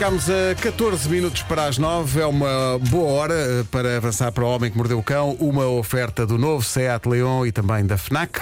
Ficámos a 14 minutos para as 9. É uma boa hora eh, para avançar para o Homem que Mordeu o Cão. Uma oferta do novo Seat Leon e também da FNAC.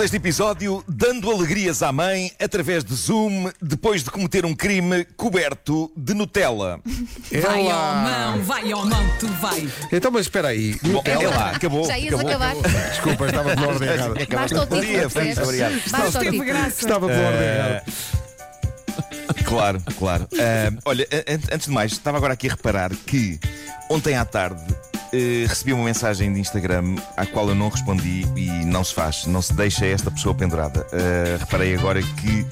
Deste episódio: Dando alegrias à mãe através de Zoom depois de cometer um crime coberto de Nutella. Vai ao mão, vai ao mão, tu vai. Então, mas espera aí. Bom, é lá, acabou. Já ias acabou, acabar. acabou. Desculpa, estava pela ordem errada. Basta o título, dia, Feliz, percebes? obrigado. Basta o título. graça. Estava pela ordem errada. Claro, claro. Ah, olha, an- antes de mais, estava agora aqui a reparar que ontem à tarde eh, recebi uma mensagem de Instagram à qual eu não respondi e não se faz, não se deixa esta pessoa pendurada. Ah, reparei agora que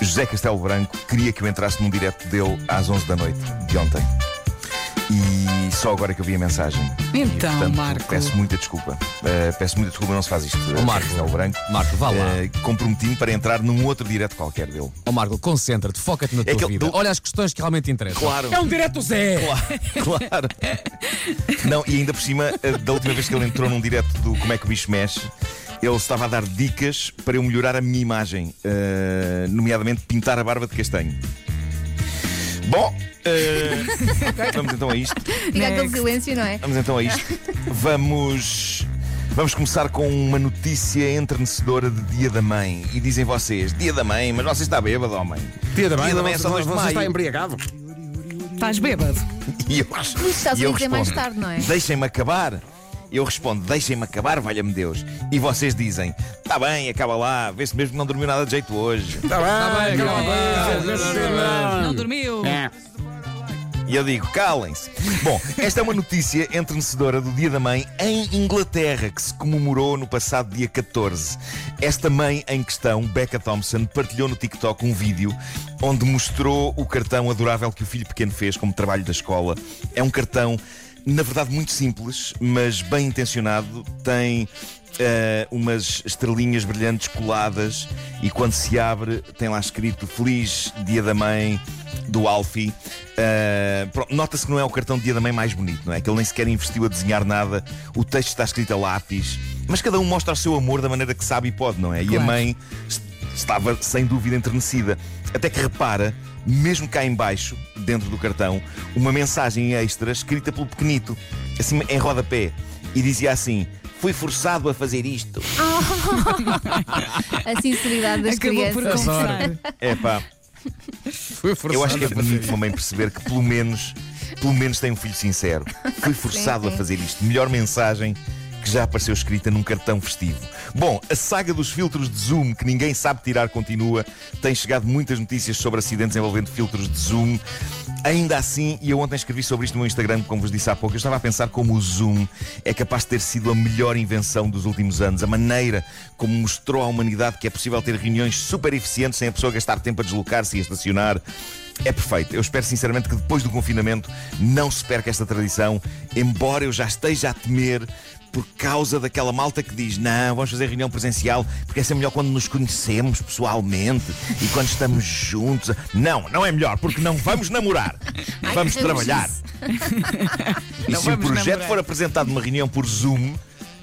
José Castelo Branco queria que eu entrasse num direto dele às 11 da noite de ontem. E só agora que eu vi a mensagem. E, Então, portanto, Marco. Peço muita desculpa. Ah, peço muita desculpa, não se faz isto. Ó, Marco. Castelo Branco. Marco, vá lá. Ah, Comprometi-me para entrar num outro direto qualquer dele. Ó Marco, concentra-te, foca-te na tua que eu- vida. do- Olha as questões que realmente interessam. Claro. É um direto Zé! Claro. Não, e ainda por cima, eh, da última vez que ele entrou num direto do Como é que o bicho mexe, ele estava a dar dicas para eu melhorar a minha imagem, eh, nomeadamente pintar a barba de castanho. Bom, eh, vamos então a isto. Fica aquele silêncio, não é? Vamos então a isto. Vamos. Vamos começar com uma notícia entrenecedora de Dia da Mãe. E dizem vocês, Dia da Mãe, mas você está bêbado, homem. Dia da mãe, Dia da mãe é só você, 2 de você está maio. embriagado. Estás bêbado. E eu, Isso estás e a eu dizer mais respondo, tarde, não é? Deixem-me acabar. Eu respondo, deixem-me acabar, valha-me Deus. E vocês dizem, está bem, acaba lá, vê-se mesmo que não dormiu nada de jeito hoje. Está bem, bem, calma, calma. Não dormiu. E eu digo, calem-se. Bom, esta é uma notícia entrenecedora do Dia da Mãe em Inglaterra, que se comemorou no passado dia 14. Esta mãe em questão, Becca Thompson, partilhou no TikTok um vídeo onde mostrou o cartão adorável que o filho pequeno fez como trabalho da escola. É um cartão, na verdade, muito simples, mas bem intencionado. Tem eh, umas estrelinhas brilhantes coladas e quando se abre tem lá escrito Feliz Dia da Mãe do Alfie. Pronto, Nota-se que não é o cartão de Dia da Mãe mais bonito, não é? Que ele nem sequer investiu a desenhar nada. O texto está escrito a lápis, mas cada um mostra o seu amor da maneira que sabe e pode, não é? E a Claro. mãe estava sem dúvida enternecida. Até que repara, mesmo cá em baixo, dentro do cartão, uma mensagem extra escrita pelo pequenito, assim em rodapé, e dizia assim: Fui forçado a fazer isto. A sinceridade das Acabou por crianças. confessar. É pá, Foi forçado eu acho que é a bonito uma mãe perceber que pelo menos, pelo menos tem um filho sincero. Fui forçado Sim, a sim. fazer isto. Melhor mensagem que já apareceu escrita num cartão festivo. Bom, a saga dos filtros de zoom que ninguém sabe tirar continua. Tem chegado muitas notícias sobre acidentes envolvendo filtros de zoom. Ainda assim, e eu ontem escrevi sobre isto no meu Instagram, como vos disse há pouco, eu estava a pensar como o Zoom é capaz de ter sido a melhor invenção dos últimos anos. A maneira como mostrou à humanidade que é possível ter reuniões super eficientes sem a pessoa gastar tempo a deslocar-se e a estacionar. É perfeito. Eu espero sinceramente que depois do confinamento não se perca esta tradição, embora eu já esteja a temer por causa daquela malta que diz não, vamos fazer reunião presencial porque é sempre melhor quando nos conhecemos pessoalmente e quando estamos juntos. Não, não é melhor porque não vamos namorar. vamos que trabalhar. E se o vamos projeto namorar. for apresentado numa reunião por Zoom,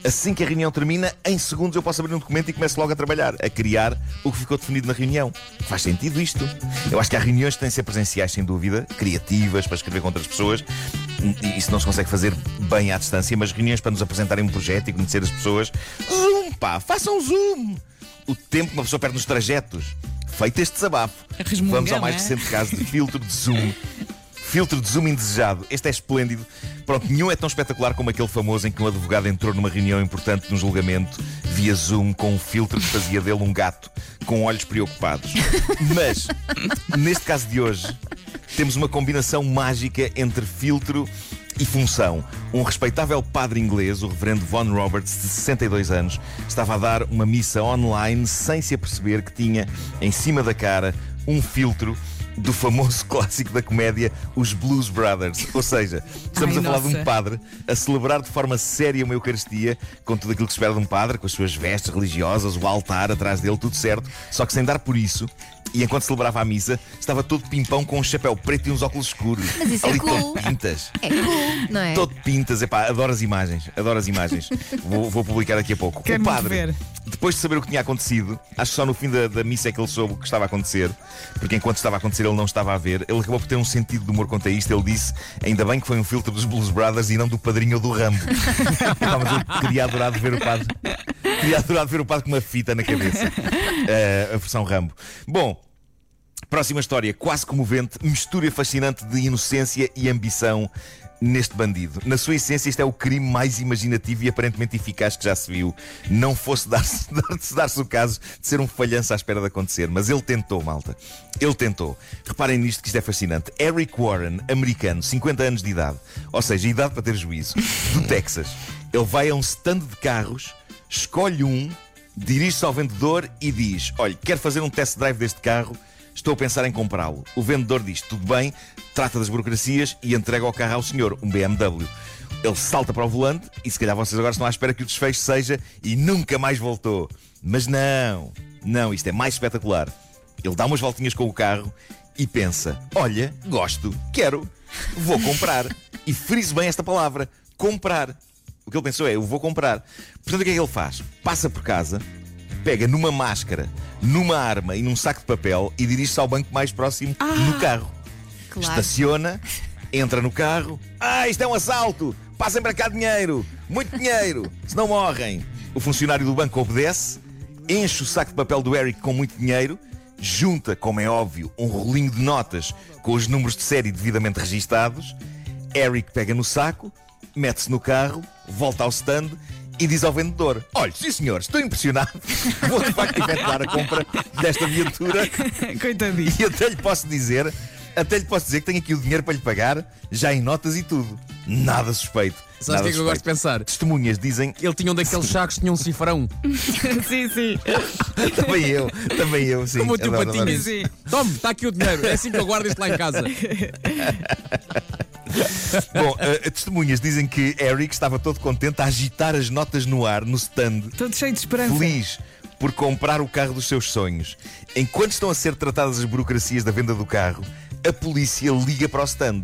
assim que a reunião termina, em segundos eu posso abrir um documento e começo logo a trabalhar, a criar o que ficou definido na reunião. Faz sentido isto? Eu acho que há reuniões que têm de ser presenciais, sem dúvida, criativas, para escrever com outras pessoas. E isso não se consegue fazer bem à distância, mas reuniões para nos apresentarem um projeto e conhecer as pessoas. Zoom, pá, façam Zoom! O tempo que uma pessoa perde nos trajetos. Feito este desabafo, vamos ao mais é? recente caso de filtro de Zoom. Filtro de zoom indesejado. Este é esplêndido. Pronto, nenhum é tão espetacular como aquele famoso em que um advogado entrou numa reunião importante no julgamento via Zoom com um filtro que fazia dele um gato com olhos preocupados. Mas, neste caso de hoje, temos uma combinação mágica entre filtro e função. Um respeitável padre inglês, o reverendo Von Roberts, de 62 anos, estava a dar uma missa online sem se aperceber que tinha em cima da cara um filtro do famoso clássico da comédia Os Blues Brothers. Ou seja, estamos Ai, a falar de um nossa. padre a celebrar de forma séria uma Eucaristia com tudo aquilo que se espera de um padre, com as suas vestes religiosas, o altar atrás dele, tudo certo, só que sem dar por isso. E enquanto celebrava a missa, estava todo pimpão com um chapéu preto e uns óculos escuros. Mas isso é Ali cool. todo pintas. É cool, não é? Todo pintas, epá, adoro as imagens, adoro as imagens. vou, vou publicar daqui a pouco. Quero o padre, ver. depois de saber o que tinha acontecido, acho que só no fim da, da missa é que ele soube o que estava a acontecer, porque enquanto estava a acontecer ele não estava a ver. Ele acabou por ter um sentido de humor quanto a isto. Ele disse: ainda bem que foi um filtro dos Blues Brothers e não do padrinho ou do Rambo. Eu queria adorar de ver o padre. Queria adorar ver o padre com uma fita na cabeça. Eh, a versão Rambo. Bom. Próxima história, quase comovente, mistura fascinante de inocência e ambição neste bandido. Na sua essência, isto é o crime mais imaginativo e aparentemente eficaz que já se viu. Não fosse dar-se dar-se o caso de ser um falhanço à espera de acontecer, mas ele tentou, malta. Ele tentou. Reparem nisto que isto é fascinante. Eric Warren, americano, 50 anos de idade, ou seja, idade para ter juízo, do Texas. Ele vai a um stand de carros, escolhe um, dirige-se ao vendedor e diz: Olha, quero fazer um test drive deste carro. Estou a pensar em comprá-lo. O vendedor diz: tudo bem, trata das burocracias e entrega o carro ao senhor, um BMW. Ele salta para o volante e se calhar vocês agora estão à espera que o desfecho seja e nunca mais voltou. Mas não, não, isto é mais espetacular. Ele dá umas voltinhas com o carro e pensa: olha, gosto, quero, vou comprar. E frise bem esta palavra: comprar. O que ele pensou é: eu vou comprar. Portanto, o que é que ele faz? Passa por casa, pega numa máscara, numa arma e num saco de papel e dirige-se ao banco mais próximo no carro. Claro. Estaciona, entra no carro. Ah, isto é um assalto! Passem para cá dinheiro! Muito dinheiro! Se não morrem! O funcionário do banco obedece, enche o saco de papel do Eric com muito dinheiro, junta, como é óbvio, um rolinho de notas com os números de série devidamente registados. Eric pega no saco, mete-se no carro, volta ao stand e diz ao vendedor: Olha, sim senhor, estou impressionado. Vou de facto efetuar a compra desta viatura Coitadinho. e até lhe posso dizer, até lhe posso dizer que tenho aqui o dinheiro para lhe pagar, já em notas e tudo. Nada suspeito. Sabes o que é que eu gosto de pensar? Testemunhas dizem, Ele tinha um daqueles sacos que tinha um cifrão. sim, sim. também eu, também eu, sim. Como o teu adoro, adoro patinhas. isso. Sim. Tome, está aqui o dinheiro. É assim que eu guardo isto lá em casa. Bom, eh, testemunhas dizem que Eric estava todo contente a agitar as notas no ar, no stand, Todo cheio de esperança. feliz por comprar o carro dos seus sonhos. Enquanto estão a ser tratadas as burocracias da venda do carro, a polícia liga para o stand.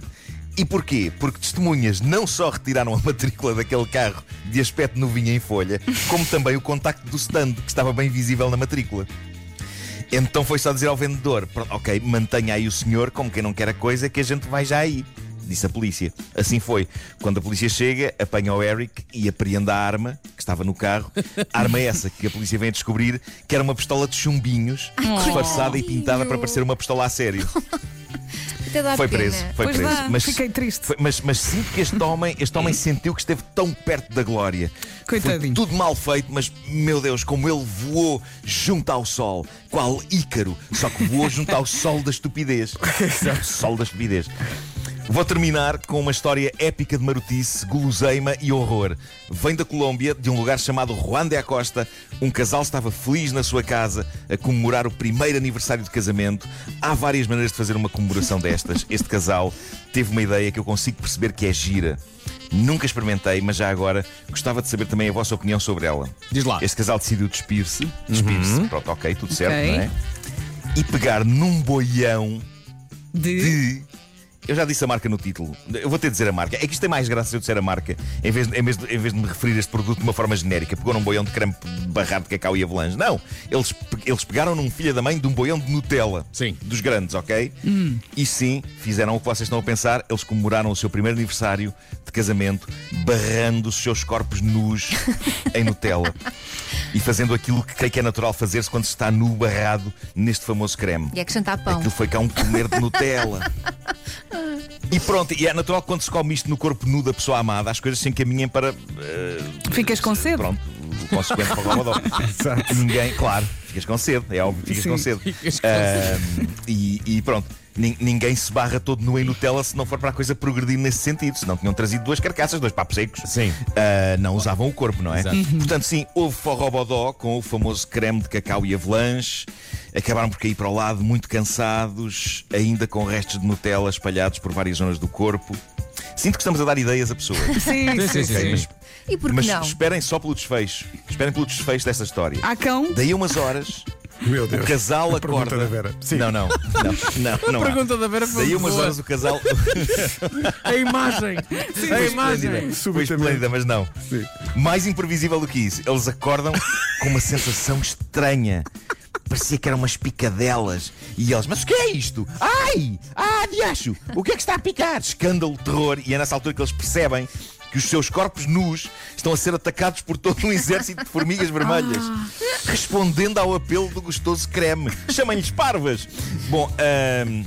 E porquê? Porque testemunhas não só retiraram a matrícula daquele carro de aspecto novinho em folha, como também o contacto do stand, que estava bem visível na matrícula. Então foi só dizer ao vendedor: "Pronto, Ok, mantenha aí o senhor, como quem não quer a coisa, que a gente vai já aí. Disse a polícia. Assim foi. Quando a polícia chega, apanha o Eric e apreende a arma que estava no carro. Arma essa que a polícia vem a descobrir que era uma pistola de chumbinhos, disfarçada e pintada para parecer uma pistola a sério. Foi preso, foi Pois preso. dá, Mas, fiquei triste. foi- mas, mas sinto que este homem, este homem sentiu que esteve tão perto da glória. Coitadinho. Foi tudo mal feito, mas meu Deus, como ele voou junto ao sol, qual Ícaro, só que voou junto ao sol da estupidez. sol da estupidez. Vou terminar com uma história épica de marotice, guloseima e horror. Vem da Colômbia, de um lugar chamado Juan de Acosta. Um casal estava feliz na sua casa a comemorar o primeiro aniversário de casamento. Há várias maneiras de fazer uma comemoração destas. Este casal teve uma ideia que eu consigo perceber que é gira. Nunca experimentei, mas já agora gostava de saber também a vossa opinião sobre ela. Diz lá. Este casal decidiu despir-se. Despir-se. Pronto, ok, tudo certo, Ok. não é? E pegar num boião De... de. Eu já disse a marca no título. Eu vou ter de dizer a marca. É que isto tem mais graça se eu disser a marca, em vez, de, em, vez de, em vez de me referir a este produto de uma forma genérica. Pegou num boião de creme barrado de cacau e avalanche. Não. Eles, eles pegaram num filho da mãe de um boião de Nutella. Sim. Dos grandes, ok? E sim, fizeram o que vocês estão a pensar. Eles comemoraram o seu primeiro aniversário de casamento barrando os seus corpos nus em Nutella. E fazendo aquilo que creio que é natural fazer-se quando se está nu barrado neste famoso creme. E acrescentar pão. Aquilo foi cá um comer de Nutella. E pronto, e é natural que quando se come isto no corpo nu da pessoa amada, as coisas se encaminhem para. eh, Ficas com sede? Pronto, o consequente para o Robodó. Ninguém, claro, ficas com sede, é óbvio, ficas Sim. com sede. Ficas com e, e pronto. nin- Ninguém se barra todo nu em Nutella se não for para a coisa progredir nesse sentido. Se não tinham trazido duas carcaças, dois papos secos. Sim. Ah, não usavam o corpo, não é? Exato. Portanto, sim, houve forrobodó com o famoso creme de cacau e avalanche. Acabaram por cair para o lado, muito cansados, ainda com restos de Nutella espalhados por várias zonas do corpo. Sinto que estamos a dar ideias a pessoas. Sim, Sim, sim, sim, sim. Ok, mas, E por que mas não? esperem só pelo desfecho. Esperem pelo desfecho desta história. Há cão? Daí a umas horas, Meu o Deus. casal A pergunta acorda. da Vera. Sim. Não, não, não, não, não. há. Pergunta da Vera foi Daí a umas boa. horas o casal. A imagem. a imagem. Foi esplêndida, mas não. Sim. Mais imprevisível do que isso, eles acordam com uma sensação estranha. Parecia que eram umas picadelas. E eles, mas o que é isto? Ai! Ah, diacho! O que é que está a picar? Escândalo, terror. E é nessa altura que eles percebem que os seus corpos nus estão a ser atacados por todo um exército de formigas vermelhas. Respondendo ao apelo do gostoso creme. Chamem-lhes parvas. Bom, ahm,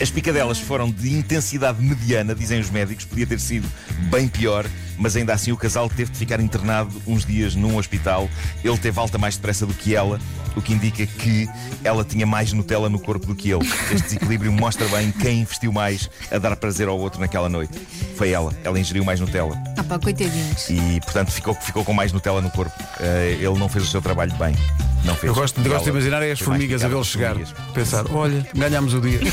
as picadelas foram de intensidade mediana, dizem os médicos, podia ter sido bem pior, mas ainda assim o casal teve de ficar internado uns dias num hospital. Ele teve alta mais depressa do que ela, o que indica que ela tinha mais Nutella no corpo do que ele. Este desequilíbrio mostra bem quem investiu mais a dar prazer ao outro naquela noite. Foi ela, ela ingeriu mais Nutella Ah, pá, coitadinhos. e, portanto, ficou, ficou com mais Nutella no corpo. Eh, ele não fez o seu trabalho bem. Não fez. Eu gosto, gosto de imaginar é as formigas a por chegar. Pensar, olha, ganhámos o dia.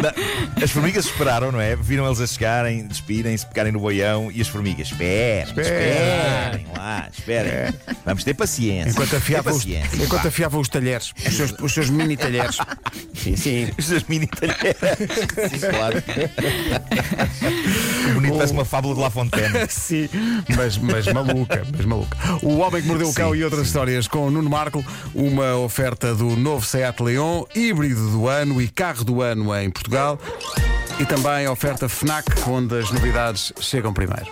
Não, As formigas esperaram, não é? Viram eles a chegarem, despirem-se, pegarem no boião e as formigas, esperem, esperem lá, esperem. Vamos ter paciência. Enquanto afiavam os, enquanto afiavam os talheres, os seus, os seus mini talheres. Sim, sim. Os seus mini talheres. Sim, claro. Bonito, parece uma fábula de La Fontaine. Sim, mas, mas maluca, mas maluca. O Homem que Mordeu o Cão e outras histórias com o Nuno Marco, uma oferta do novo Seat Leon, híbrido do ano e carro do ano em Portugal. E também a oferta FNAC, onde as novidades chegam primeiro.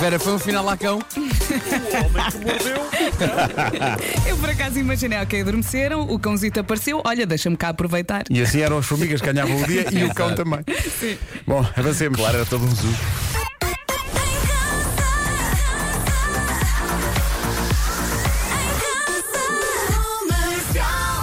Vera, foi um final lá cão. O homem que mordeu. Eu por acaso imaginei, ok, adormeceram, o cãozito apareceu, olha, deixa-me cá aproveitar. E assim eram as formigas que ganhavam o dia e o cão também. Bom, avancemos. Claro, era todo um zoo.